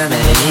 Seven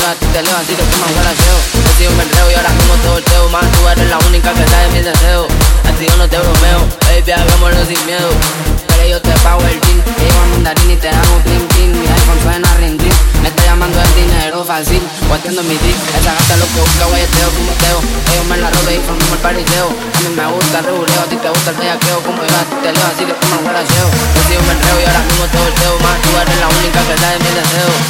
Como ti te leo, así que un guaracheo He sido un enreo y ahora mismo te volteo Más tú eres la única que sabe mis deseos. A ti yo no te bromeo, baby, hagámoslo sin miedo. Pero yo te pago el jean, te llevo a mandarín y te hago clean clean. Mi iPhone suena ring ring, me está llamando el dinero fácil Guateando mi dick, esa gata lo que busca, guayeteo, fumoteo Ellos me la robe y formamos el pariseo. A mí me gusta el reguleo, a ti te gusta el bellaqueo. Como yo a ti te leo, así que un guaracheo He sido un enreo y ahora mismo te volteo Más tú eres la única que sabe mis deseos